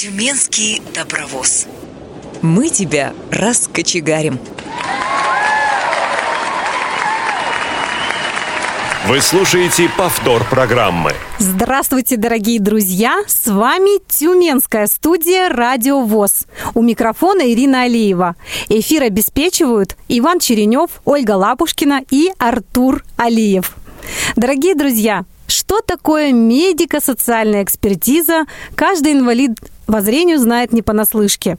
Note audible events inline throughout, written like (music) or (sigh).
Тюменский добровоз. Мы тебя раскочегарим. Вы слушаете повтор программы. Здравствуйте, дорогие друзья! С вами Тюменская студия «Радио ВОЗ». У микрофона Ирина Алиева. Эфир обеспечивают Иван Черенев, Ольга Лапушкина и Артур Алиев. Дорогие друзья, что такое медико-социальная экспертиза? Каждый инвалид по зрению знает не понаслышке.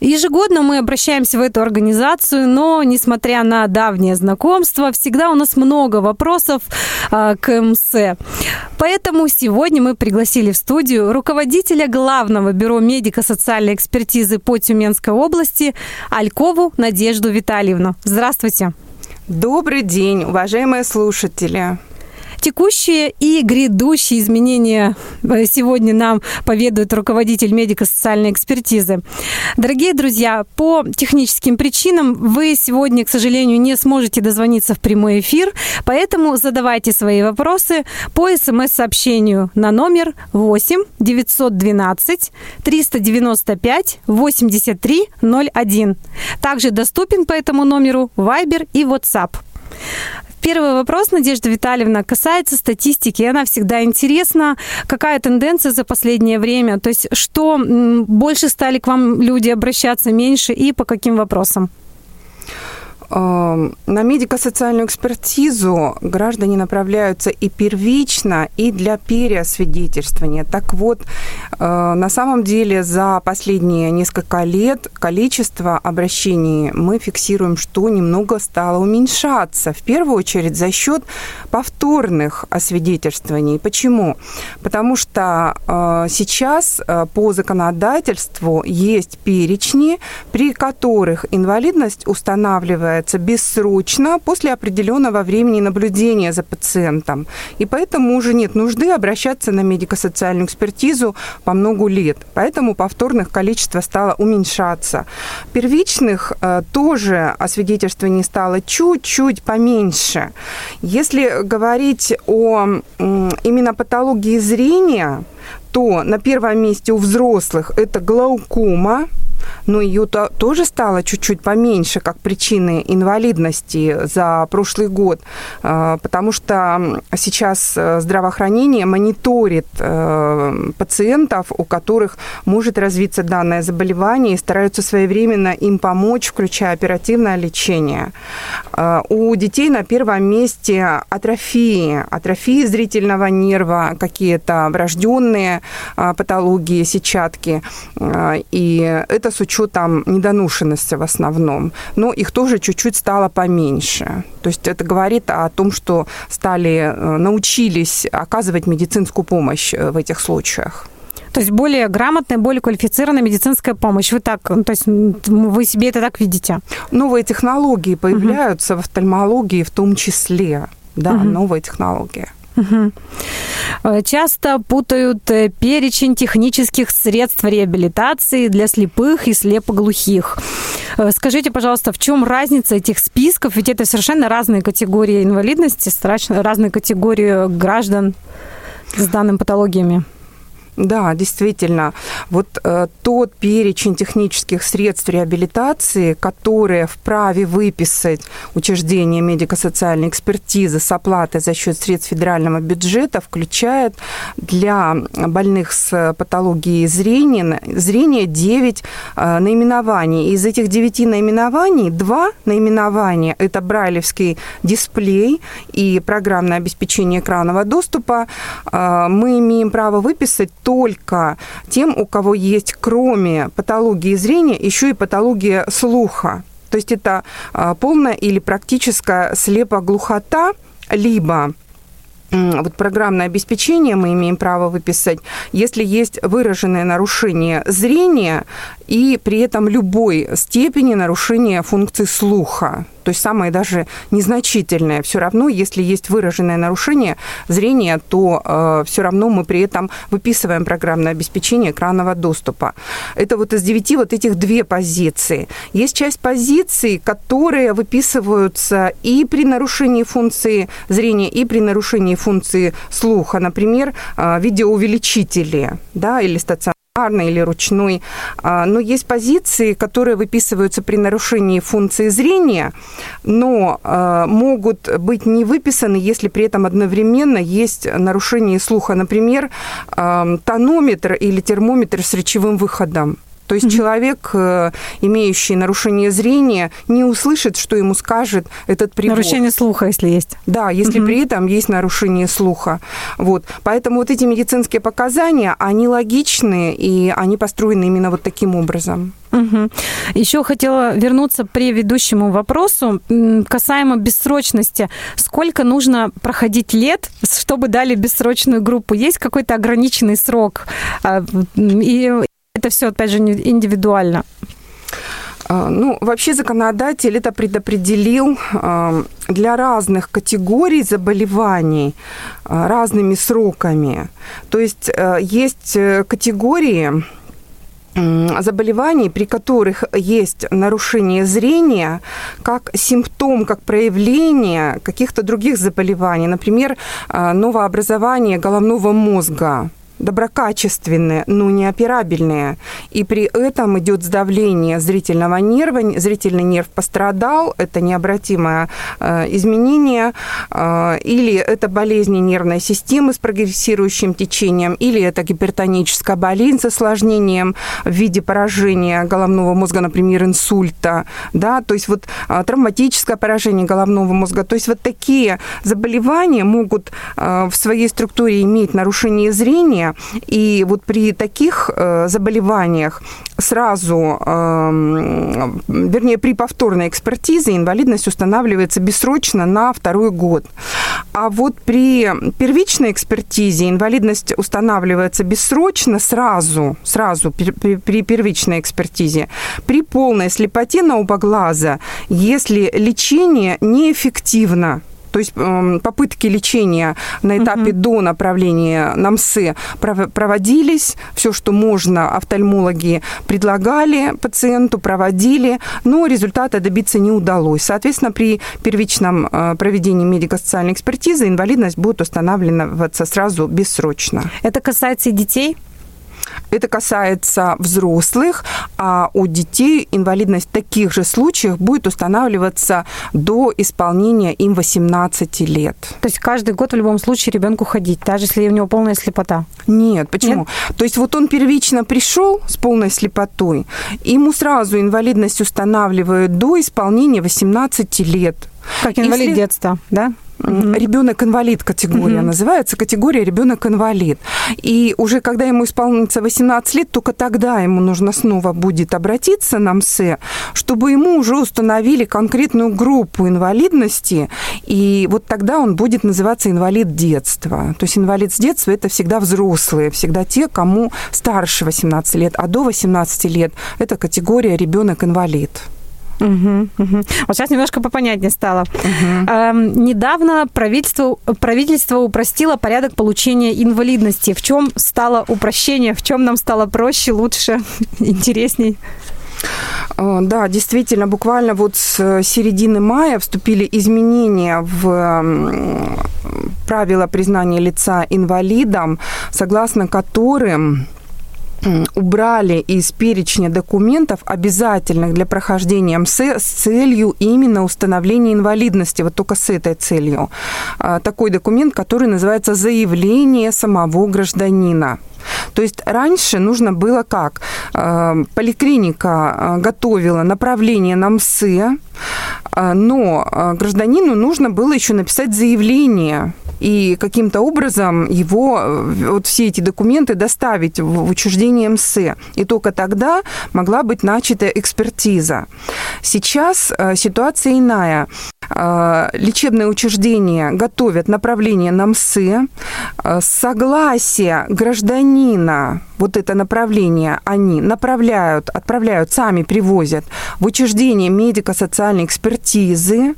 Ежегодно мы обращаемся в эту организацию, но, несмотря на давнее знакомство, всегда у нас много вопросов э, к МС. Поэтому сегодня мы пригласили в студию руководителя главного бюро медико-социальной экспертизы по Тюменской области Алькову Надежду Витальевну. Здравствуйте. Добрый день, уважаемые слушатели. Текущие и грядущие изменения э, сегодня нам поведает руководитель медико-социальной экспертизы. Дорогие друзья, по техническим причинам вы сегодня, к сожалению, не сможете дозвониться в прямой эфир, поэтому задавайте свои вопросы по смс-сообщению на номер 8 912 395 83 01. Также доступен по этому номеру Viber и WhatsApp. Первый вопрос, Надежда Витальевна, касается статистики. Она всегда интересна. Какая тенденция за последнее время? То есть что больше стали к вам люди обращаться, меньше и по каким вопросам? Эм, на медико-социальную экспертизу граждане направляются и первично, и для переосвидетельствования. Так вот, э, на самом деле за последние несколько лет количество обращений мы фиксируем, что немного стало уменьшаться. В первую очередь за счет повторных освидетельствований. Почему? Потому что э, сейчас э, по законодательству есть перечни, при которых инвалидность устанавливается назначается бессрочно после определенного времени наблюдения за пациентом. И поэтому уже нет нужды обращаться на медико-социальную экспертизу по много лет. Поэтому повторных количество стало уменьшаться. Первичных э, тоже освидетельствований стало чуть-чуть поменьше. Если говорить о именно патологии зрения, то на первом месте у взрослых это глаукома, но ее -то тоже стало чуть-чуть поменьше, как причины инвалидности за прошлый год, а, потому что сейчас э, здравоохранение мониторит э, пациентов, у которых может развиться данное заболевание, и стараются своевременно им помочь, включая оперативное лечение. У детей на первом месте атрофии, атрофии зрительного нерва, какие-то врожденные патологии, сетчатки, и это с учетом недоношенности в основном, но их тоже чуть-чуть стало поменьше. То есть это говорит о том, что стали, э, научились оказывать медицинскую помощь э, в этих случаях. То есть более грамотная, более квалифицированная медицинская помощь. Вы так, то есть вы себе это так видите? Новые технологии появляются угу. в офтальмологии в том числе. Да, угу. новые технологии. Угу. Часто путают э, перечень технических средств реабилитации для слепых и слепоглухих. Э, скажите, пожалуйста, в чем разница этих списков? Ведь это совершенно разные категории инвалидности, разные категории граждан с данными патологиями. Да, действительно. Вот э, тот перечень технических средств реабилитации, которые вправе выписать учреждение медико-социальной экспертизы с оплатой за счет средств федерального бюджета, включает для больных с патологией зрения, зрения 9 э, наименований. Из этих 9 наименований, два наименования – это брайлевский дисплей и программное обеспечение экранного доступа. Э, мы имеем право выписать только тем, у кого есть кроме патологии зрения еще и патология слуха. То есть это а, полная или практическая слепоглухота, либо вот программное обеспечение мы имеем право выписать, если есть выраженное нарушение зрения и при этом любой степени нарушения функции слуха то есть самое даже незначительное. Все равно, если есть выраженное нарушение зрения, то э, все равно мы при этом выписываем программное обеспечение экранного доступа. Это вот из девяти вот этих две позиции. Есть часть позиций, которые выписываются и при нарушении функции зрения, и при нарушении функции слуха. Например, э, видеоувеличители да, или стационарные стационарный или ручной. А, но есть позиции, которые выписываются при нарушении функции зрения, но а, могут быть не выписаны, если при этом одновременно есть нарушение слуха. Например, тонометр или термометр с речевым выходом. То есть mm-hmm. человек, э, имеющий нарушение зрения, не услышит, что ему скажет этот прибор. Нарушение слуха, если есть. Да, если mm-hmm. при этом есть нарушение слуха. Вот. Поэтому вот эти медицинские показания, они логичные, и они построены именно вот таким образом. Угу. Еще хотела вернуться к предыдущему вопросу касаемо бессрочности. Сколько нужно проходить лет, чтобы дали бессрочную группу? Есть какой-то ограниченный срок? А, и это все, опять же, индивидуально. А, ну, вообще законодатель это предопределил а, для разных категорий заболеваний а, разными сроками. То есть есть э, категории заболеваний, при которых есть нарушение зрения, как симптом, как проявление каких-то других заболеваний, например, новообразование головного мозга доброкачественные, но не операбельные. И при этом идет сдавление зрительного нерва, зрительный нерв пострадал, это необратимое э, изменение, э, или это болезни нервной системы с прогрессирующим течением, или это гипертоническая болезнь с осложнением в виде поражения головного мозга, например, инсульта, да, то есть вот э, травматическое поражение головного мозга, то есть вот такие заболевания могут в своей структуре иметь нарушение зрения, и вот при таких э, заболеваниях сразу, эм, вернее, при повторной экспертизе инвалидность устанавливается бессрочно на второй год. А вот при первичной экспертизе инвалидность устанавливается бессрочно сразу, сразу при, при первичной экспертизе. При полной слепоте на оба глаза, если лечение неэффективно, то есть эм, попытки лечения на этапе угу. до направления на МСЭ проводились, все, что можно, офтальмологи предлагали пациенту, проводили, но результата добиться не удалось. Соответственно, при первичном э, проведении медико-социальной экспертизы инвалидность будет устанавливаться сразу бессрочно. Это касается и детей? Это касается взрослых, а у детей инвалидность в таких же случаях будет устанавливаться до исполнения им 18 лет. То есть каждый год в любом случае ребенку ходить, даже если у него полная слепота? Нет, почему? Нет? То есть вот он первично пришел с полной слепотой, ему сразу инвалидность устанавливают до исполнения 18 лет. Как инвалид Если... детства, да? Mm-hmm. Ребенок-инвалид категория mm-hmm. называется, категория ребенок-инвалид. И уже когда ему исполнится 18 лет, только тогда ему нужно снова будет обратиться на МСЭ, чтобы ему уже установили конкретную группу инвалидности, и вот тогда он будет называться инвалид детства. То есть инвалид с детства это всегда взрослые, всегда те, кому старше 18 лет, а до 18 лет это категория ребенок-инвалид. Угу, угу. Вот сейчас немножко попонятнее стало. Угу. Эм, недавно правительство, правительство упростило порядок получения инвалидности. В чем стало упрощение? В чем нам стало проще, лучше, (laughs) интересней? Э, да, действительно, буквально вот с середины мая вступили изменения в правила признания лица инвалидом, согласно которым убрали из перечня документов, обязательных для прохождения МСЭ, с целью именно установления инвалидности, вот только с этой целью. А, такой документ, который называется «Заявление самого гражданина». То есть раньше нужно было как? А, поликлиника а, готовила направление на МСЭ, но гражданину нужно было еще написать заявление и каким-то образом его, э, вот все эти документы доставить в учреждение МСЭ. И только тогда могла быть начата экспертиза. Сейчас э, ситуация иная. Э, лечебные учреждения готовят направление на МСЭ. Согласие гражданина вот это направление они направляют, отправляют, сами привозят в учреждение медико-социальной экспертизы,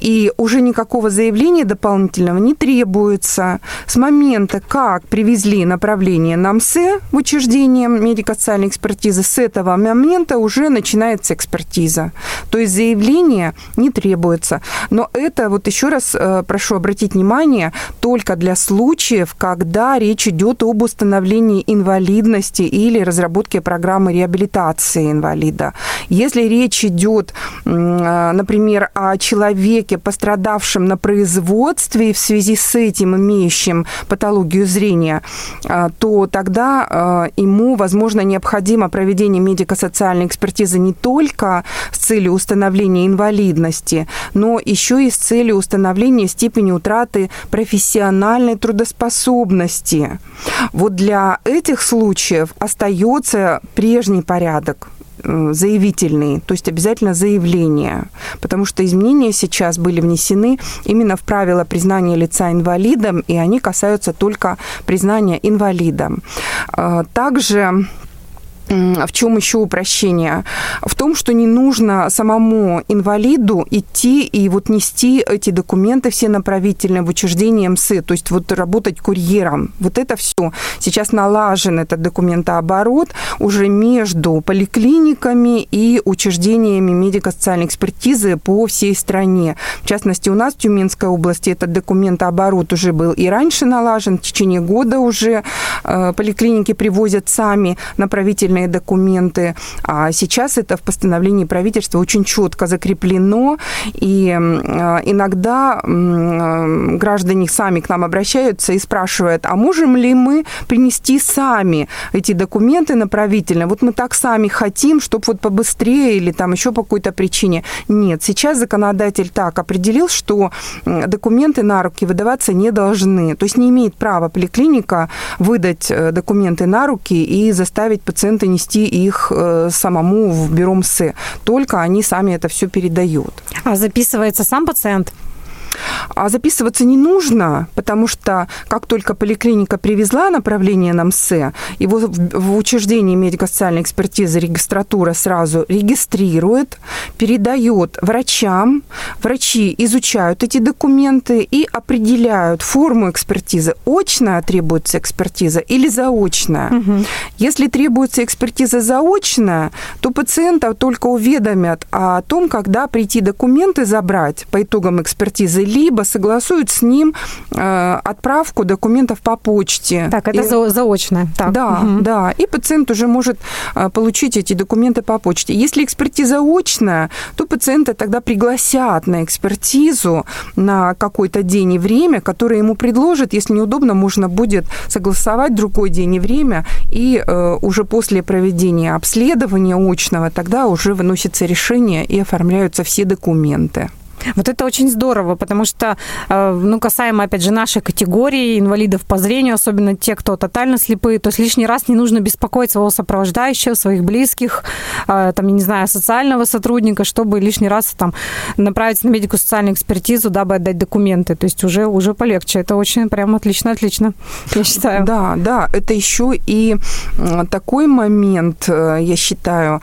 и уже никакого заявления дополнительного не требуется. С момента, как привезли направление на МСЭ в учреждение медико-социальной экспертизы, с этого момента уже начинается экспертиза. То есть заявление не требуется. Обращаться. Но это, вот еще раз э, прошу обратить внимание, только для случаев, когда речь идет об установлении инвалидности или разработке программы реабилитации инвалида. Если речь идет, э, например, о человеке, пострадавшем на производстве в связи с этим имеющим патологию зрения, э, то тогда ему, возможно, необходимо проведение медико-социальной экспертизы не только с целью установления инвалидности, но еще и с целью установления степени утраты профессиональной трудоспособности. Вот для этих случаев остается прежний порядок э, заявительный, то есть обязательно заявление, потому что изменения сейчас были внесены именно в правила признания лица инвалидом, и они касаются только признания инвалидом. Э, также в чем еще упрощение? В том, что не нужно самому инвалиду идти и вот нести эти документы все направительные в учреждение МС, то есть вот работать курьером. Вот это все. Сейчас налажен этот документооборот уже между поликлиниками и учреждениями медико-социальной экспертизы по всей стране. В частности, у нас в Тюменской области этот документооборот уже был и раньше налажен, в течение года уже э, поликлиники привозят сами направительные официальные документы. А сейчас это в постановлении правительства очень четко закреплено. И а, иногда граждане сами к нам обращаются и спрашивают, а можем ли мы принести сами эти документы направительно? Вот мы так сами хотим, чтобы вот побыстрее или там еще по какой-то причине. Нет, сейчас законодатель так определил, что документы на руки выдаваться не должны. То есть не имеет права поликлиника выдать э, документы на руки и заставить пациента и нести их э, самому в бюро МСЭ. Только они сами это все передают. А записывается сам пациент? А записываться не нужно, потому что как только поликлиника привезла направление на МСЭ, его в учреждении медико-социальной экспертизы регистратура сразу регистрирует, передает врачам. Врачи изучают эти документы и определяют форму экспертизы. Очная требуется экспертиза или заочная. Угу. Если требуется экспертиза заочная, то пациента только уведомят о том, когда прийти документы забрать по итогам экспертизы либо согласуют с ним э, отправку документов по почте. Так, это и, заочно. Так. Да, угу. да. И пациент уже может э, получить эти документы по почте. Если экспертиза очная, то пациента тогда пригласят на экспертизу на какой-то день и время, которое ему предложат. Если неудобно, можно будет согласовать другой день и время, и э, уже после проведения обследования очного тогда уже выносится решение и оформляются все документы. Вот это очень здорово, потому что, э, ну, касаемо, опять же, нашей категории инвалидов по зрению, особенно те, кто тотально слепые, то есть лишний раз не нужно беспокоить своего сопровождающего, своих близких, э, там, я не знаю, социального сотрудника, чтобы лишний раз там направить на медико-социальную экспертизу, дабы отдать документы. То есть уже, уже полегче. Это очень прям отлично, отлично, я считаю. Да, да, это еще и такой момент, э, я считаю,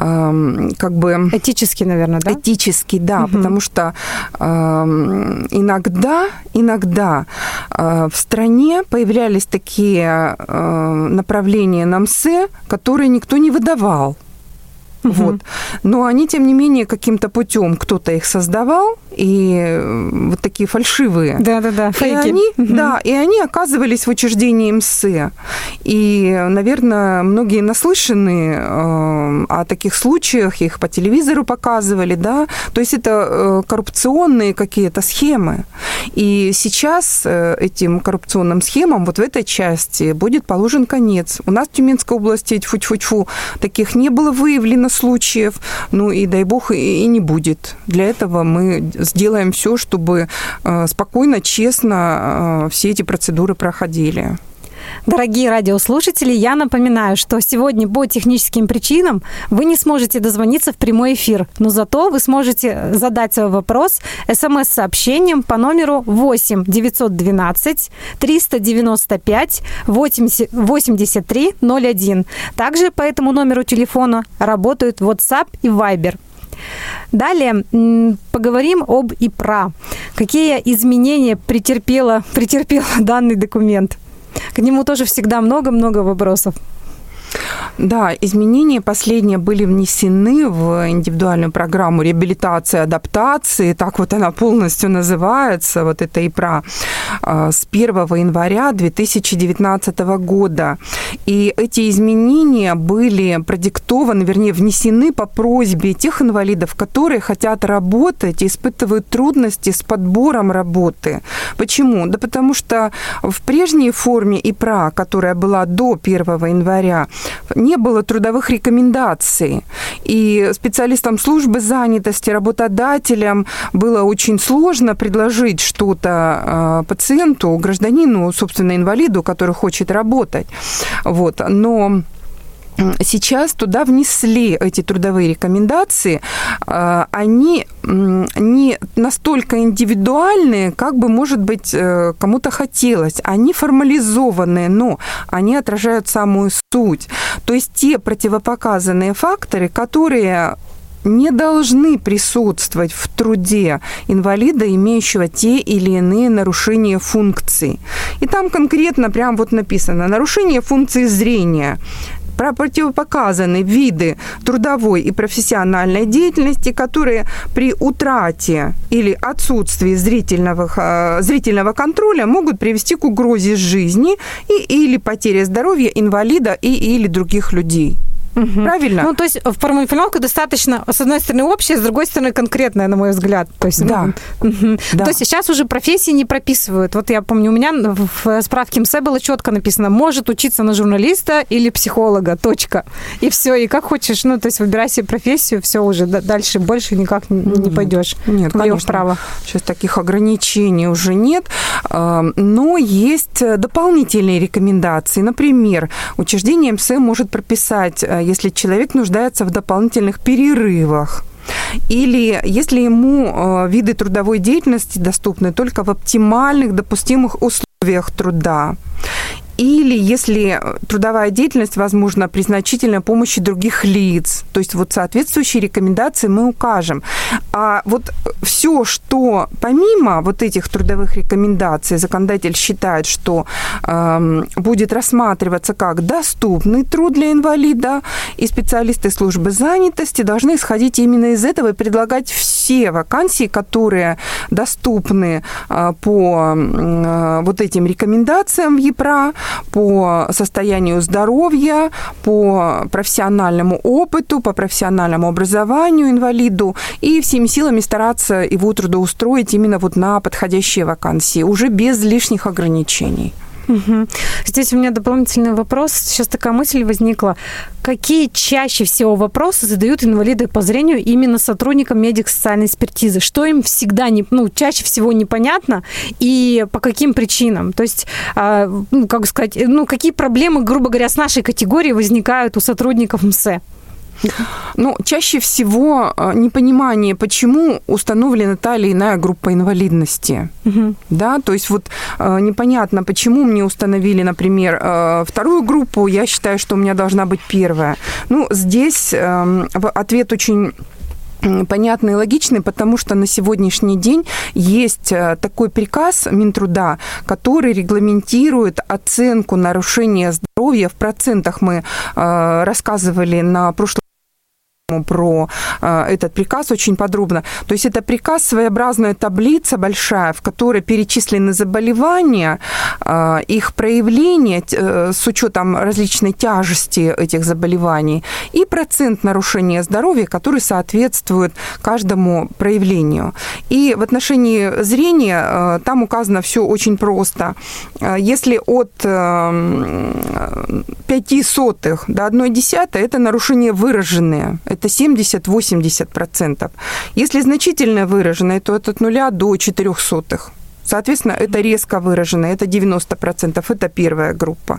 эм, как бы... Этический, наверное, да? Этический, да, угу. потому что что э, иногда, иногда э, в стране появлялись такие э, направления на МСЭ, которые никто не выдавал. Угу. Вот. Но они, тем не менее, каким-то путем кто-то их создавал, и э, вот такие фальшивые. Да-да-да, фейки. И они, угу. Да, и они оказывались в учреждении МСЭ. И, наверное, многие наслышаны э, о таких случаях, их по телевизору показывали, да. То есть это э, коррупционные какие-то схемы. И сейчас э, этим коррупционным схемам вот в этой части будет положен конец. У нас в Тюменской области, тьфу-тьфу-тьфу, таких не было выявлено случаев, ну и дай бог и, и не будет. Для этого мы сделаем все, чтобы э, спокойно, честно э, все эти процедуры проходили. Дорогие радиослушатели, я напоминаю, что сегодня по техническим причинам вы не сможете дозвониться в прямой эфир, но зато вы сможете задать свой вопрос смс-сообщением по номеру 8 912 395 80, 83 01. Также по этому номеру телефона работают WhatsApp и Viber. Далее поговорим об ИПРА. Какие изменения претерпела, (laughs) претерпел данный документ? К нему тоже всегда много-много вопросов. Да, изменения последние были внесены в индивидуальную программу реабилитации, адаптации, так вот она полностью называется, вот это ИПРА, а, с 1 января 2019 года. И эти изменения были продиктованы, вернее, внесены по просьбе тех инвалидов, которые хотят работать и испытывают трудности с подбором работы. Почему? Да потому что в прежней форме ИПРА, которая была до 1 января, не было трудовых рекомендаций. И специалистам службы занятости, работодателям было очень сложно предложить что-то а, пациенту, гражданину, собственно, инвалиду, который хочет работать. Вот. Но сейчас туда внесли эти трудовые рекомендации, а, они не настолько индивидуальные, как бы, может быть, э, кому-то хотелось. Они формализованные, но они отражают самую суть. То есть те противопоказанные факторы, которые не должны присутствовать в труде инвалида, имеющего те или иные нарушения функций. И там конкретно прям вот написано нарушение функции зрения, противопоказаны виды трудовой и профессиональной деятельности, которые при утрате или отсутствии зрительного, э, зрительного контроля могут привести к угрозе жизни и, или потере здоровья инвалида и или других людей. Угу. Правильно? Ну, то есть формулировка достаточно, с одной стороны, общая, с другой стороны, конкретная, на мой взгляд. То есть, да. Ну, угу. да. То есть сейчас уже профессии не прописывают. Вот я помню, у меня в справке МСЭ было четко написано, может учиться на журналиста или психолога, точка. И все, и как хочешь, ну, то есть выбирай себе профессию, все уже, дальше больше никак не нет, пойдешь. Нет, конечно. Право. Сейчас таких ограничений уже нет, но есть дополнительные рекомендации. Например, учреждение МСЭ может прописать э, если человек нуждается в дополнительных перерывах, или если ему э, виды трудовой деятельности доступны только в оптимальных допустимых условиях труда или если трудовая деятельность возможна при значительной помощи других лиц. То есть вот соответствующие рекомендации мы укажем. А вот все, что помимо вот этих трудовых рекомендаций законодатель считает, что э, будет рассматриваться как доступный труд для инвалида, и специалисты службы занятости должны исходить именно из этого и предлагать все вакансии, которые доступны э, по э, вот этим рекомендациям ЕПРА, по состоянию здоровья, по профессиональному опыту, по профессиональному образованию инвалиду и всеми силами стараться его трудоустроить именно вот на подходящие вакансии, уже без лишних ограничений. Здесь у меня дополнительный вопрос. Сейчас такая мысль возникла. Какие чаще всего вопросы задают инвалиды по зрению именно сотрудникам медико-социальной экспертизы? Что им всегда не, ну, чаще всего непонятно и по каким причинам? То есть, э, ну, как сказать, ну, какие проблемы, грубо говоря, с нашей категорией возникают у сотрудников МСЭ? Ну, чаще всего э, непонимание, почему установлена та или иная группа инвалидности. Угу. Да, то есть вот э, непонятно, почему мне установили, например, э, вторую группу, я считаю, что у меня должна быть первая. Ну, здесь эм, ответ очень понятный и логичный, потому что на сегодняшний день есть такой приказ Минтруда, который регламентирует оценку нарушения здоровья. В процентах мы рассказывали на прошлом про э, этот приказ очень подробно. То есть это приказ, своеобразная таблица большая, в которой перечислены заболевания, э, их проявление э, с учетом различной тяжести этих заболеваний и процент нарушения здоровья, который соответствует каждому проявлению. И в отношении зрения там указано все очень просто. Если от 5 сотых до 1 десятой, это нарушения выраженные, 70-80%. Если значительно выраженное, то от 0 до 4 сотых. Соответственно, это резко выражено, это 90%, это первая группа.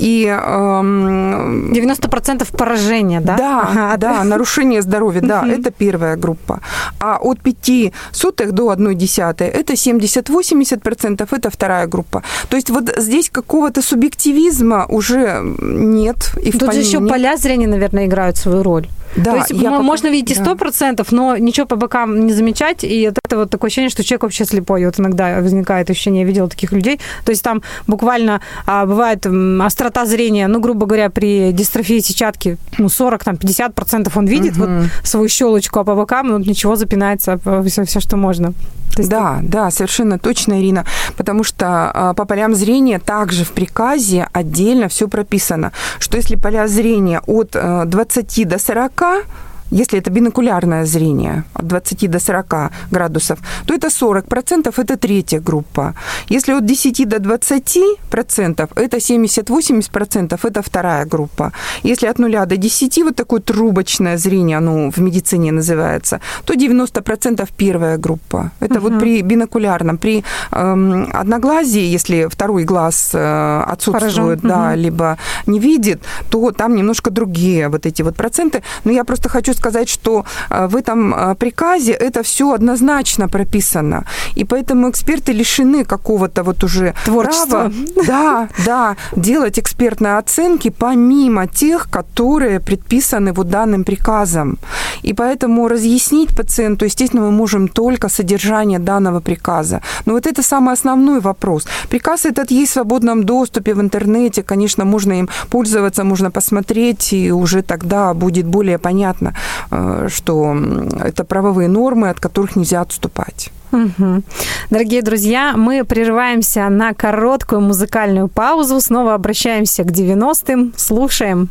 И, эм, 90% поражения, да? Да, ага, да, нарушение здоровья, да, это первая группа. А от 5 сотых до 1 десятой это 70-80%, это вторая группа. То есть вот здесь какого-то субъективизма уже нет. И Тут же еще поля зрения, наверное, играют свою роль. Да, То есть я можно пока... видеть и 100%, да. но ничего по бокам не замечать, и это это вот такое ощущение, что человек вообще слепой. Вот иногда возникает ощущение, я видела таких людей. То есть там буквально а, бывает острота зрения, ну, грубо говоря, при дистрофии сетчатки, ну, 40, там, 50 процентов он видит угу. вот свою щелочку, а по бокам ну, ничего запинается, все, все, что можно. есть, да, да, совершенно точно, Ирина, потому что а, по полям зрения также в приказе отдельно все прописано, что если поля зрения от 20 э, до 40, если это бинокулярное зрение от 20 до 40 градусов, то это 40%, это третья группа. Если от 10 до 20%, это 70-80%, это вторая группа. Если от 0 до 10, вот такое трубочное зрение, оно в медицине называется, то 90% первая группа. Это угу. вот при бинокулярном. При эм, одноглазии, если второй глаз э, отсутствует, Поражен. да, угу. либо не видит, то там немножко другие вот эти вот проценты. Но я просто хочу сказать, что э, в этом э, приказе это все однозначно прописано. И поэтому эксперты лишены какого-то вот уже Творчества. права да, да, делать экспертные оценки помимо тех, которые предписаны вот данным приказом. И поэтому разъяснить пациенту, естественно, мы можем только содержание данного приказа. Но вот это самый основной вопрос. Приказ этот есть в свободном доступе в интернете, конечно, можно им пользоваться, можно посмотреть, и уже тогда будет более понятно, что это правовые нормы, от которых нельзя отступать. Угу. Дорогие друзья, мы прерываемся на короткую музыкальную паузу, снова обращаемся к 90-м, слушаем.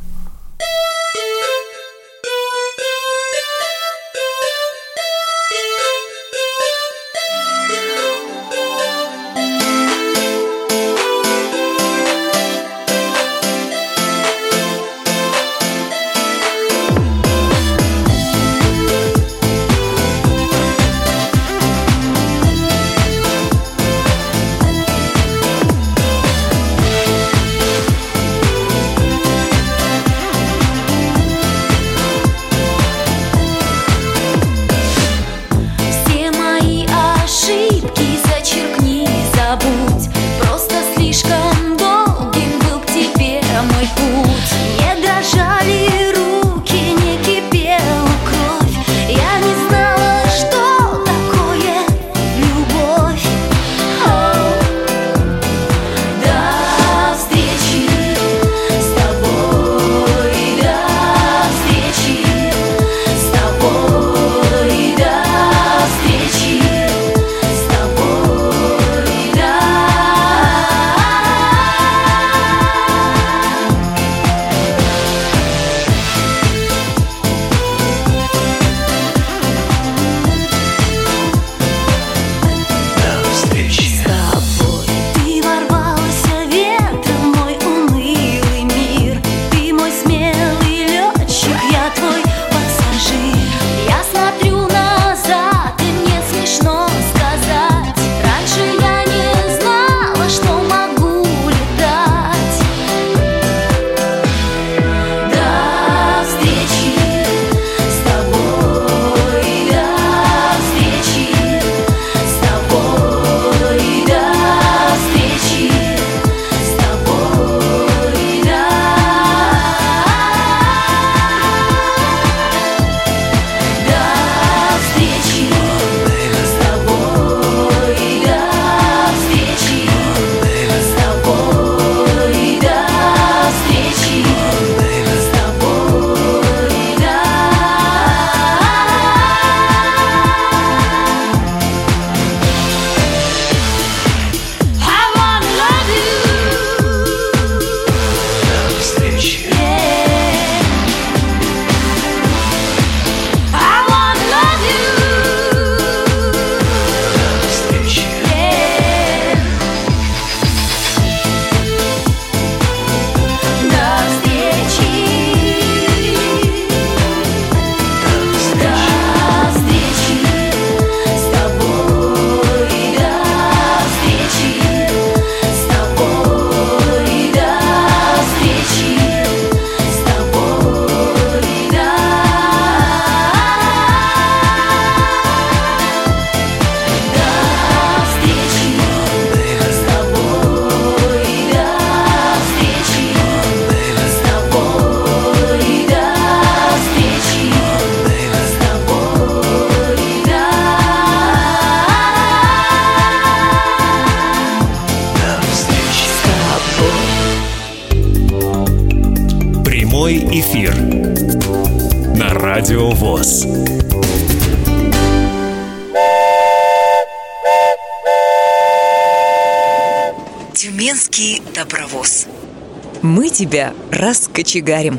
Тебя раскочегарим.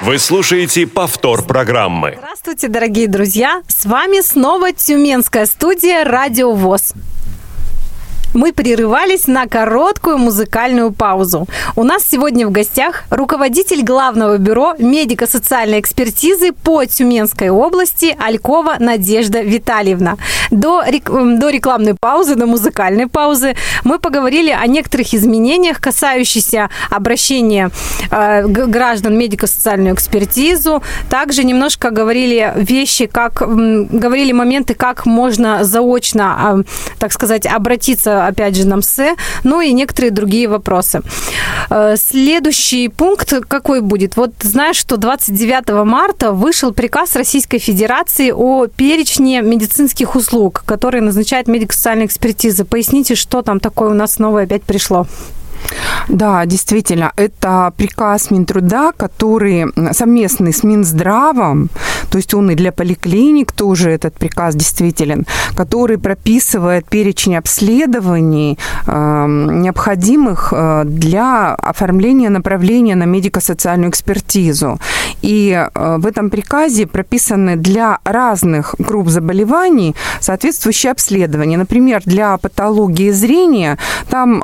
Вы слушаете повтор программы. Здравствуйте, дорогие друзья! С вами снова Тюменская студия «Радио ВОЗ». Мы прерывались на короткую музыкальную паузу. У нас сегодня в гостях руководитель главного бюро медико-социальной экспертизы по Тюменской области Алькова Надежда Витальевна. До, рек... до рекламной паузы, до музыкальной паузы мы поговорили о некоторых изменениях, касающихся обращения э, граждан медико-социальную экспертизу. Также немножко говорили вещи, как говорили моменты, как можно заочно, э, так сказать, обратиться опять же, на МСЭ, ну и некоторые другие вопросы. Э, следующий пункт какой будет? Вот знаешь, что 29 марта вышел приказ Российской Федерации о перечне медицинских услуг, которые назначает медико-социальная экспертиза. Поясните, что там такое у нас новое опять пришло? Да, действительно, это приказ Минтруда, который совместный с Минздравом, то есть он и для поликлиник тоже этот приказ действителен, который прописывает перечень обследований, эм, необходимых э, для оформления направления на медико-социальную экспертизу. И э, в этом приказе прописаны для разных групп заболеваний соответствующие обследования. Например, для патологии зрения там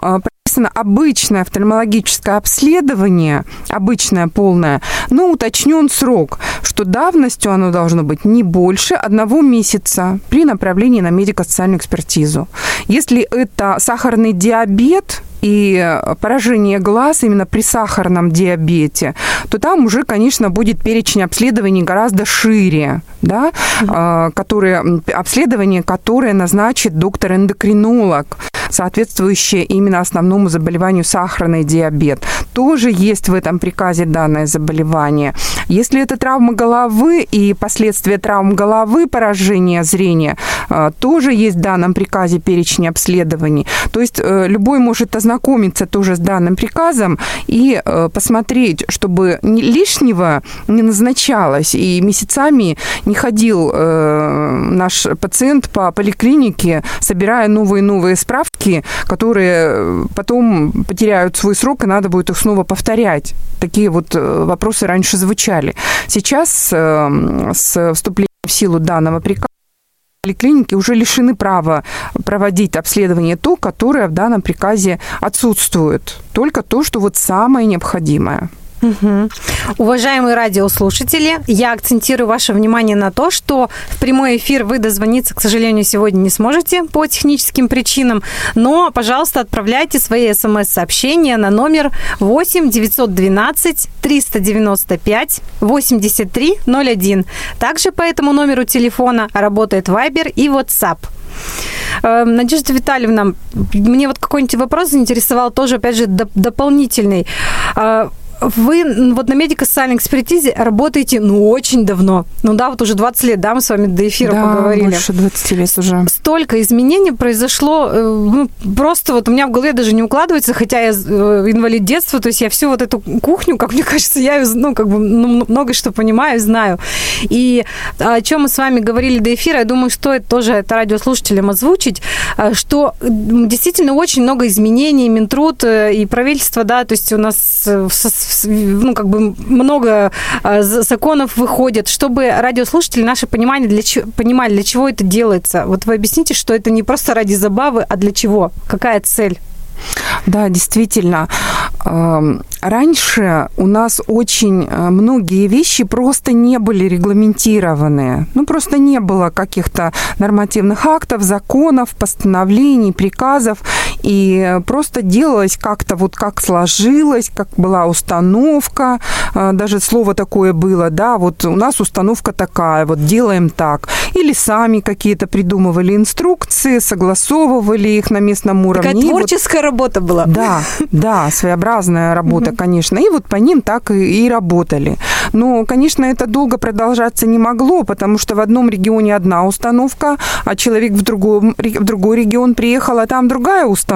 прописано обычное офтальмологическое обследование, обычное полное, но уточнен срок, что давностью оно должно быть не больше одного месяца при направлении на медико-социальную экспертизу. Если это сахарный диабет, и поражение глаз именно при сахарном диабете, то там уже, конечно, будет перечень обследований гораздо шире, да, mm-hmm. которые, обследование, которое назначит доктор-эндокринолог, соответствующее именно основному заболеванию сахарный диабет. Тоже есть в этом приказе данное заболевание. Если это травма головы и последствия травм головы, поражение зрения, а, тоже есть в данном приказе перечень обследований. То есть э, любой может ознакомиться тоже с данным приказом и э, посмотреть, чтобы лишнего не назначалось и месяцами не ходил э, наш пациент по поликлинике, собирая новые-новые справки, которые потом потеряют свой срок, и надо будет их снова повторять. Такие вот вопросы раньше звучали. Сейчас с вступлением в силу данного приказа поликлиники уже лишены права проводить обследование то, которое в данном приказе отсутствует. Только то, что вот самое необходимое. Угу. Уважаемые радиослушатели, я акцентирую ваше внимание на то, что в прямой эфир вы дозвониться, к сожалению, сегодня не сможете по техническим причинам, но, пожалуйста, отправляйте свои смс-сообщения на номер 8 912 395 83 01. Также по этому номеру телефона работает Viber и WhatsApp. Эм, Надежда Витальевна, мне вот какой-нибудь вопрос заинтересовал тоже, опять же, дополнительный. Вы вот на медико-социальной экспертизе работаете, ну, очень давно. Ну да, вот уже 20 лет, да, мы с вами до эфира да, поговорили. больше 20 лет уже. Столько изменений произошло, э, ну, просто вот у меня в голове даже не укладывается, хотя я э, инвалид детства, то есть я всю вот эту кухню, как мне (laughs) кажется, я, ну, как бы ну, много что понимаю, знаю. И о чем мы с вами говорили до эфира, я думаю, стоит тоже это радиослушателям озвучить, э, что действительно очень много изменений, Минтруд и правительство, да, то есть у нас ну, как бы много а, законов выходит, чтобы радиослушатели наши понимали, для чего, понимали, для чего это делается. Вот вы объясните, что это не просто ради забавы, а для чего? Какая цель? Да, действительно. Раньше у нас очень э, многие вещи просто не были регламентированы. Ну, просто не было каких-то нормативных актов, законов, постановлений, приказов. И просто делалось как-то вот как сложилось, как была установка. Э, даже слово такое было, да, вот у нас установка такая, вот делаем так. Или сами какие-то придумывали инструкции, согласовывали их на местном уровне. Такая творческая вот, работа была. Да, да, своеобразная работа, конечно. И вот по ним так и, и работали. Но, конечно, это долго продолжаться не могло, потому что в одном регионе одна установка, а человек в, другом, в другой регион приехал, а там другая установка.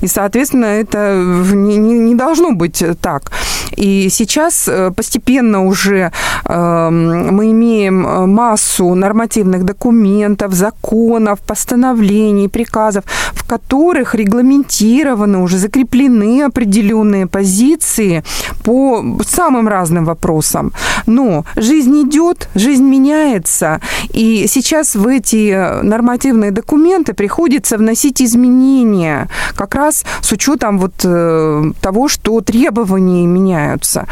И, соответственно, это не, не, не должно быть так. И сейчас э, постепенно уже эм, мы имеем э, массу нормативных документов, законов, постановлений, приказов, в которых регламентированы, уже закреплены определенные позиции по самым разным вопросам. Но жизнь идет, жизнь меняется, и сейчас в эти нормативные документы приходится вносить изменения, как раз с учетом вот э, того, что требования меняются.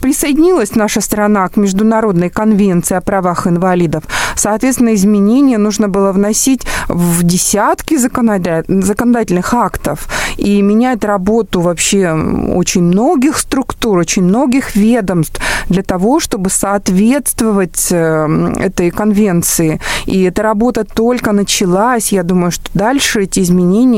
Присоединилась наша страна к Международной конвенции о правах инвалидов. Соответственно, изменения нужно было вносить в десятки законодательных актов и менять работу вообще очень многих структур, очень многих ведомств для того, чтобы соответствовать э, этой конвенции. И эта работа только началась. Я думаю, что дальше эти изменения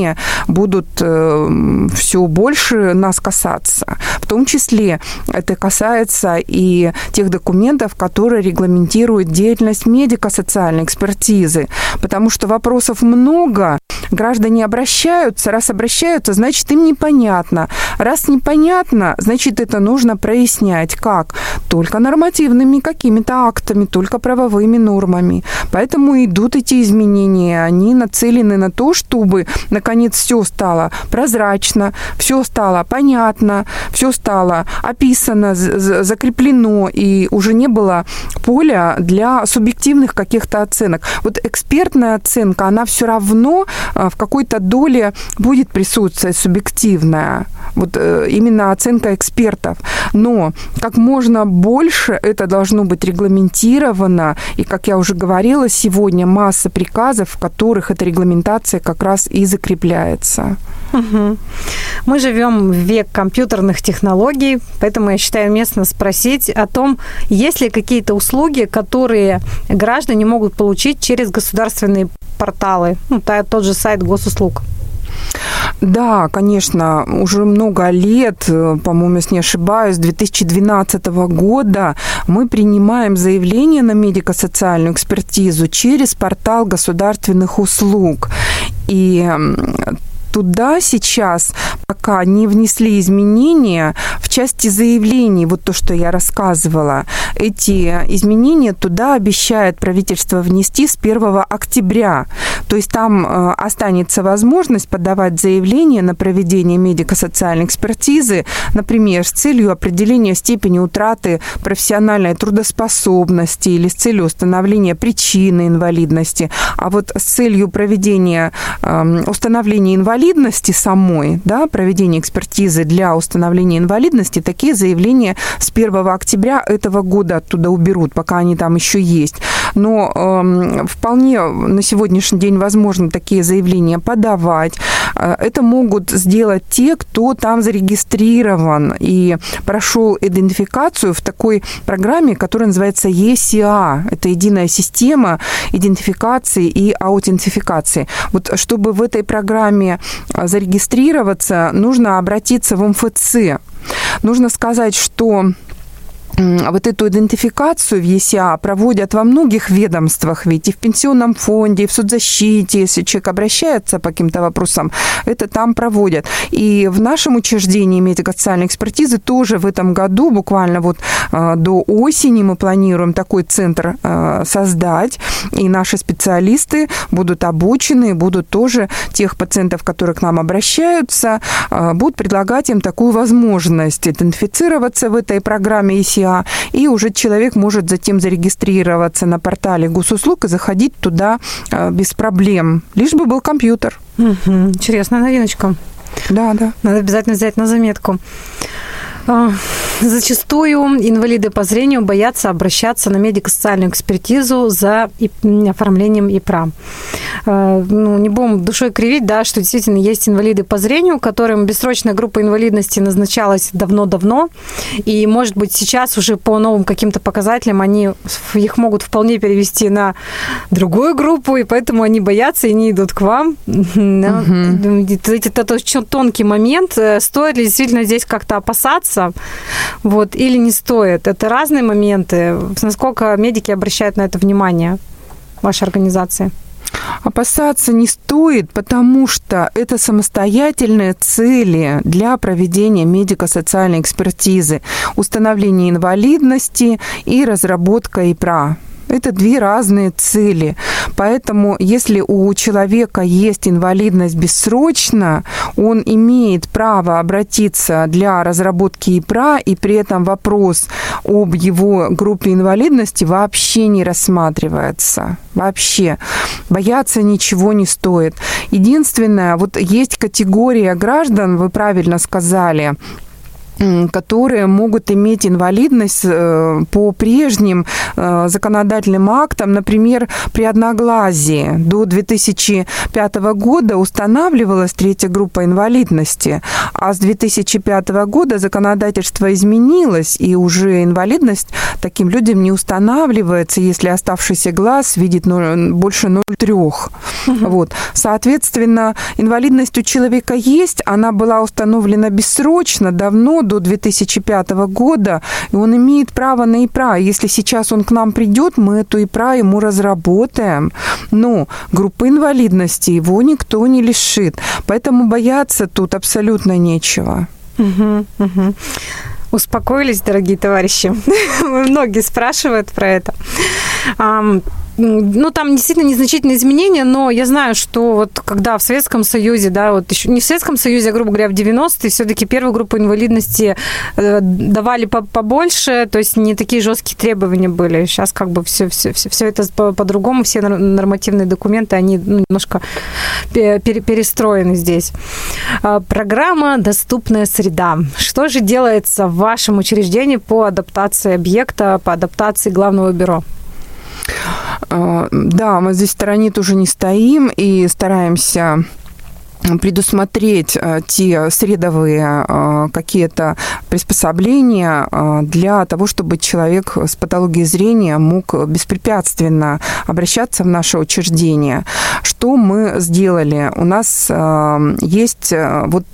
будут э, все больше нас касаться. В том числе это касается и тех документов, которые регламентируют деятельность медико-социальной экспертизы. Потому что вопросов много, граждане обращаются. Раз обращаются, значит, им непонятно. Раз непонятно, значит, это нужно прояснять. Как? Только нормативными какими-то актами, только правовыми нормами. Поэтому идут эти изменения. Они нацелены на то, чтобы, наконец, все стало прозрачно, все стало понятно, все стало описано, закреплено, и уже не было поля для субъективных каких-то оценок. Вот экспертная оценка, она все равно в какой-то доле будет присутствовать субъективная. Вот э, именно оценка экспертов. Но как можно больше это должно быть регламентировано. И, как я уже говорила, сегодня масса приказов, в которых эта регламентация как раз и закрепляется. Мы живем в век компьютерных технологий, поэтому я считаю уместно спросить о том, есть ли какие-то услуги, которые граждане могут получить через государственные порталы, ну, тот же сайт госуслуг. Да, конечно, уже много лет, по-моему, если не ошибаюсь, с 2012 года мы принимаем заявление на медико-социальную экспертизу через портал государственных услуг. И туда сейчас пока не внесли изменения в части заявлений, вот то, что я рассказывала. Эти изменения туда обещает правительство внести с 1 октября. То есть там э, останется возможность подавать заявление на проведение медико-социальной экспертизы, например, с целью определения степени утраты профессиональной трудоспособности или с целью установления причины инвалидности. А вот с целью проведения эм, установления инвалидности инвалидности самой, да, проведения экспертизы для установления инвалидности, такие заявления с 1 октября этого года оттуда уберут, пока они там еще есть. Но э, вполне на сегодняшний день возможно такие заявления подавать. Э, это могут сделать те, кто там зарегистрирован и прошел идентификацию в такой программе, которая называется ECA. Это единая система идентификации и аутентификации. Вот чтобы в этой программе зарегистрироваться, нужно обратиться в МФЦ. Нужно сказать, что вот эту идентификацию в ЕСЯ проводят во многих ведомствах, ведь и в пенсионном фонде, и в соцзащите, если человек обращается по каким-то вопросам, это там проводят. И в нашем учреждении медико-социальной экспертизы тоже в этом году, буквально вот а, до осени мы планируем такой центр а, создать, и наши специалисты будут обучены, будут тоже тех пациентов, которые к нам обращаются, а, будут предлагать им такую возможность идентифицироваться в этой программе ЕСЯ, ИА, и уже человек может затем зарегистрироваться на портале госуслуг и заходить туда э, без проблем, лишь бы был компьютер. Угу. Интересная новиночка. Да, да. Надо обязательно взять на заметку. А, зачастую инвалиды по зрению боятся обращаться на медико-социальную экспертизу за оформлением ИПРА. э, ну, не будем душой кривить, да, что действительно есть инвалиды по зрению, которым бессрочная группа инвалидности назначалась давно-давно, и, может быть, сейчас уже по новым каким-то показателям они их могут вполне перевести на другую группу, и поэтому они боятся и не идут к вам. Угу. Это, это очень тонкий момент. Э, стоит ли действительно здесь как-то опасаться, вот, или не стоит? Это разные моменты. Насколько медики обращают на это внимание, вашей организации? Опасаться не стоит, потому что это самостоятельные цели для проведения медико-социальной экспертизы, установления инвалидности и разработка ИПРА. Это две разные цели. Поэтому, если у человека есть инвалидность бессрочно, он имеет право обратиться для разработки ИПРА, и при этом вопрос об его группе инвалидности вообще не рассматривается. Вообще. Бояться ничего не стоит. Единственное, вот есть категория граждан, вы правильно сказали, которые могут иметь инвалидность э, по прежним э, законодательным актам, например, при одноглазии. До 2005 года устанавливалась третья группа инвалидности, а с 2005 года законодательство изменилось, и уже инвалидность таким людям не устанавливается, если оставшийся глаз видит больше 0,3. Угу. Вот. Соответственно, инвалидность у человека есть, она была установлена бессрочно, давно, до 2005 года, и он имеет право на ИПРА. Если сейчас он к нам придет, мы эту ИПРА ему разработаем. Но группы инвалидности его никто не лишит. Поэтому бояться тут абсолютно нечего. Успокоились, дорогие товарищи? (laughs) Многие спрашивают про это. Ну, там действительно незначительные изменения, но я знаю, что вот когда в Советском Союзе, да, вот еще не в Советском Союзе, а, грубо говоря, в 90-е, все-таки первую группу инвалидности э, давали побольше, то есть не такие жесткие требования были. Сейчас как бы все, все, все, все это по-другому, все нормативные документы, они ну, немножко перестроены здесь. А, программа «Доступная среда». Что же делается в вашем учреждении по адаптации объекта, по адаптации главного бюро? А, да, мы здесь стороне тоже не стоим и стараемся предусмотреть э, те средовые э, какие-то приспособления э, для того, чтобы человек с патологией зрения мог беспрепятственно обращаться в наше учреждение. Что мы сделали? У нас есть вот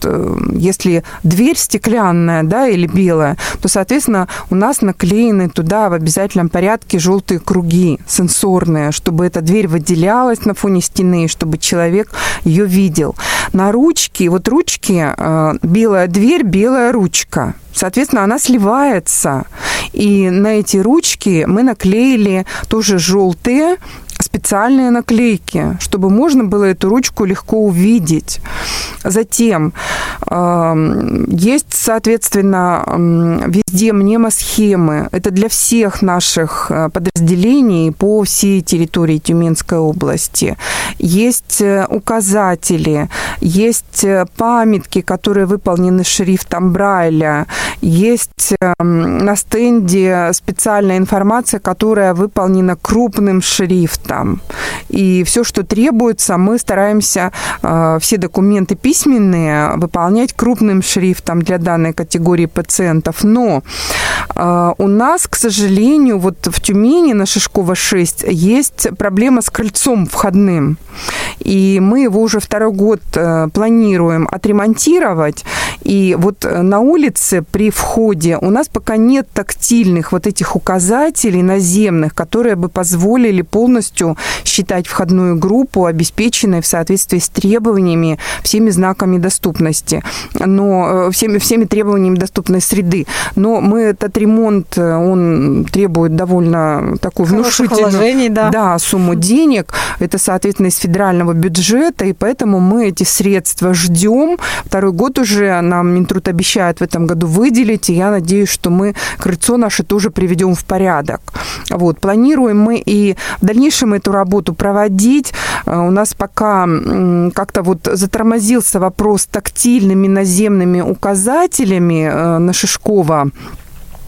если дверь стеклянная, да, или белая, то, соответственно, у нас наклеены туда в обязательном порядке желтые круги сенсорные, чтобы эта дверь выделялась на фоне стены, чтобы человек ее видел на ручке, вот ручки, э, белая дверь, белая ручка. Соответственно, она сливается. И на эти ручки мы наклеили тоже желтые специальные наклейки, чтобы можно было эту ручку легко увидеть. Затем э, есть, соответственно, везде мнемосхемы. Это для всех наших э, подразделений по всей территории Тюменской области. Есть э, указатели, есть э, памятки, которые выполнены шрифтом Брайля, есть на стенде специальная информация, которая выполнена крупным шрифтом. И все, что требуется, мы стараемся все документы письменные выполнять крупным шрифтом для данной категории пациентов. Но э, у нас, к сожалению, вот в Тюмени на Шишкова 6 есть проблема с кольцом входным. И мы его уже второй год э, планируем отремонтировать. И вот э, на улице при входе у нас пока нет тактильных вот этих указателей наземных, которые бы позволили полностью считать входную группу обеспеченной в соответствии с требованиями всеми знаками доступности, но э, всеми, всеми требованиями доступной среды. Но мы этот ремонт, э, он требует довольно такой внушительную да. Да, сумму денег. Это, соответственно, из федерального бюджета, и поэтому мы эти средства ждем. Второй год уже нам Минтруд обещает в этом году выделить, и я надеюсь, что мы крыльцо наше тоже приведем в порядок. Вот. Планируем мы и в дальнейшем эту работу проводить. Э, у нас пока как-то вот затормозился вопрос тактильными наземными указателями э, на Шишкова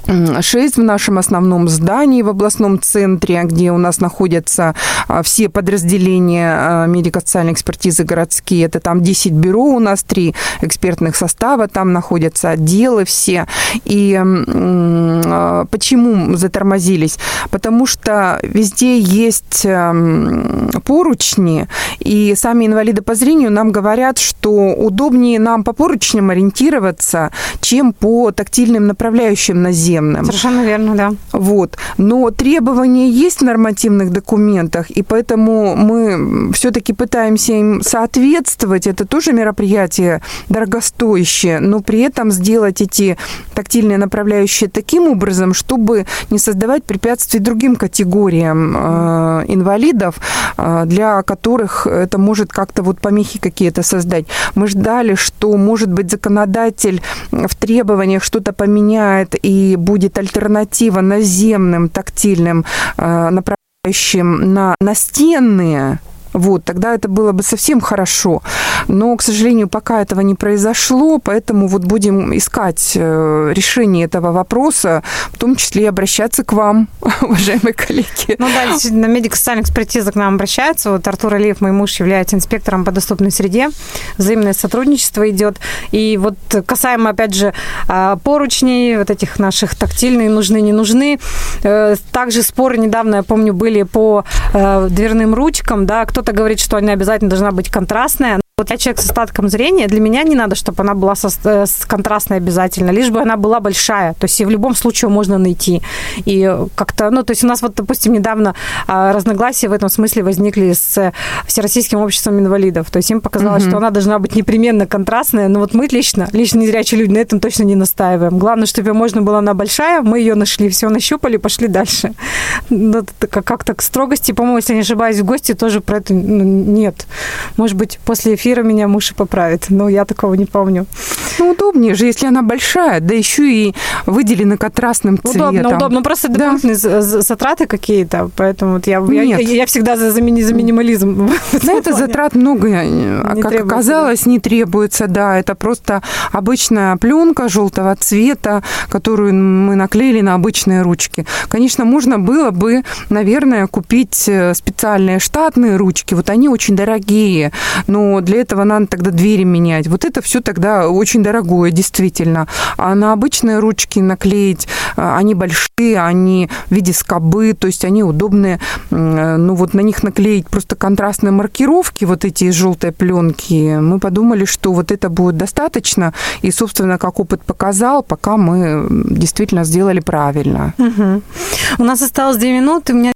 6 в нашем основном здании в областном центре, где у нас находятся а, все подразделения а, медико-социальной экспертизы городские. Это там 10 бюро у нас, 3 экспертных состава, там находятся отделы все. И а, почему затормозились? Потому что везде есть поручни, и сами инвалиды по зрению нам говорят, что удобнее нам по поручням ориентироваться, чем по тактильным направляющим на землю наземным. Совершенно верно, да. Вот. Но требования есть в нормативных документах, и поэтому мы все-таки пытаемся им соответствовать. Это тоже мероприятие дорогостоящее, но при этом сделать эти тактильные направляющие таким образом, чтобы не создавать препятствий другим категориям э, инвалидов, э, для которых это может как-то вот помехи какие-то создать. Мы ждали, что, может быть, законодатель в требованиях что-то поменяет и будет альтернатива наземным тактильным э, направляющим на настенные вот, тогда это было бы совсем хорошо. Но, к сожалению, пока этого не произошло, поэтому вот будем искать э, решение этого вопроса, в том числе и обращаться к вам, (laughs) уважаемые коллеги. Ну да, действительно, медико-социальная экспертиза к нам обращается. Вот Артур Алиев, мой муж, является инспектором по доступной среде. Взаимное сотрудничество идет. И вот касаемо, опять же, а, поручней, вот этих наших тактильные, нужны, не нужны. Э, также споры недавно, я помню, были по э, дверным ручкам, да, кто кто-то говорит, что она обязательно должна быть контрастная. Вот я человек с остатком зрения, для меня не надо, чтобы она была со, э, с контрастной обязательно, лишь бы она была большая. То есть и в любом случае можно найти. И как-то, ну, то есть у нас вот, допустим, недавно а, разногласия в этом смысле возникли с Всероссийским обществом инвалидов. То есть им показалось, mm-hmm. что она должна быть непременно контрастная. Но вот мы лично, лично незрячие люди, на этом точно не настаиваем. Главное, чтобы ее можно было она большая, мы ее нашли, все нащупали, пошли дальше. Ну, как-то к строгости, по-моему, если не ошибаюсь, в гости тоже про это ну, нет. Может быть, после эфира меня муж и поправит, но я такого не помню. Ну, удобнее же, если она большая, да еще и выделена контрастным цветом. Удобно, удобно. Просто дополнительные да. затраты какие-то, поэтому вот я, я, я всегда за, за, мини, за минимализм. (laughs) На это затрат много, а, как оказалось, не требуется, да. Это просто обычная пленка желтого цвета, которую мы наклеили на обычные ручки. Конечно, можно было бы, наверное, купить э, специальные штатные ручки. Вот они очень дорогие, но для этого надо тогда двери менять. Вот это все тогда очень дорогое, действительно. А на обычные ручки наклеить, а, они большие, они в виде скобы, то есть они удобные. Ну вот на них наклеить просто контрастные маркировки, вот эти из желтой пленки, мы подумали, что вот это будет достаточно. И, собственно, как опыт показал, пока мы действительно сделали правильно. Угу. У нас осталось две минуты. У меня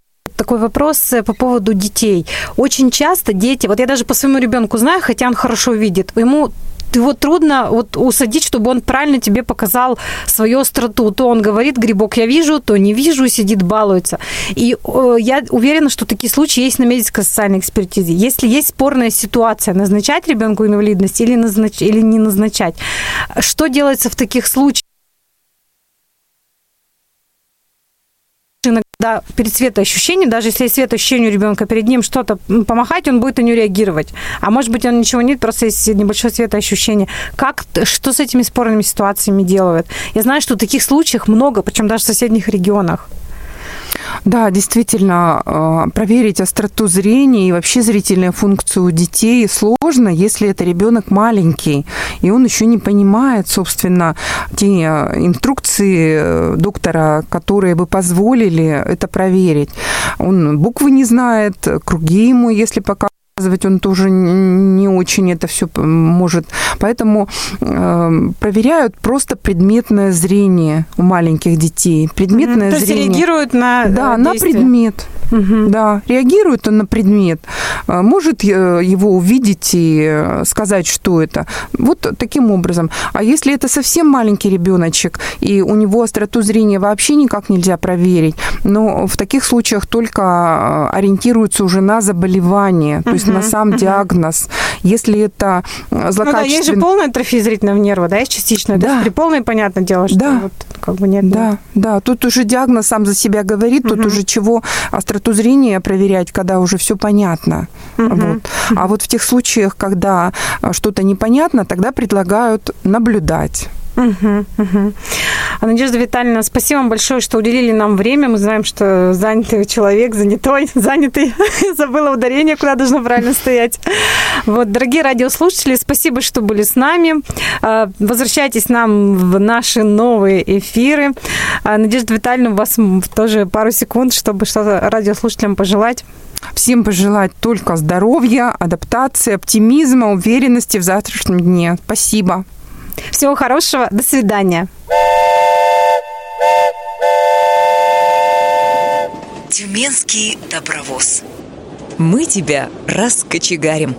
такой вопрос э, по поводу детей. Очень часто дети, вот я даже по своему ребенку знаю, хотя он хорошо видит, ему его трудно вот усадить, чтобы он правильно тебе показал свою остроту. То он говорит, грибок я вижу, то не вижу, сидит, балуется. И э, я уверена, что такие случаи есть на медико-социальной экспертизе. Если есть спорная ситуация, назначать ребенку инвалидность или, назнач... или не назначать, что делается в таких случаях? Иногда перед светоощущением, даже если есть светоощущение у ребенка перед ним что-то помахать, он будет на нее реагировать. А может быть, он ничего нет, просто есть небольшое светоощущение. Как, что с этими спорными ситуациями делают? Я знаю, что таких случаев много, причем даже в соседних регионах. Да, действительно, э, проверить остроту зрения и вообще зрительную функцию у детей сложно, если это ребенок маленький, и он еще не понимает, собственно, те э, инструкции э, доктора, которые бы позволили это проверить. Он буквы не знает, круги ему, если пока он тоже не очень это все может. Поэтому э, проверяют просто предметное зрение у маленьких детей. Предметное mm-hmm. зрение. То есть реагируют на Да, действие. на предмет. Угу. Да, реагирует он на предмет, э, может э, его увидеть и э, сказать, что это. Вот таким образом. А если это совсем маленький ребеночек, и у него остроту зрения вообще никак нельзя проверить, но в таких случаях только ориентируются уже на заболевание, то есть на сам диагноз. Если это злокачественный... Ну да, есть же полная атрофия зрительного нерва, да, есть частичная. Да. при полной, понятное дело, что да. вот как бы нет. Да, да. Тут уже диагноз сам за себя говорит, тут уже чего остроту остроту зрения проверять, когда уже все понятно. Угу. Вот. А вот в тех случаях, когда а, что-то непонятно, тогда предлагают наблюдать. Угу, угу. Надежда Витальевна, спасибо вам большое, что уделили нам время. Мы знаем, что занятый человек, занятой, (laughs) занятый. Забыла ударение, куда должно правильно стоять. Вот, дорогие радиослушатели, спасибо, что были с нами. А, возвращайтесь нам в наши новые эфиры. А, Надежда Витальевна, у вас тоже пару секунд, чтобы что-то радиослушателям пожелать. Всем пожелать только здоровья, адаптации, оптимизма, уверенности в завтрашнем дне. Спасибо. Всего хорошего. До свидания. Тюменский добровоз. Мы тебя раскочегарим.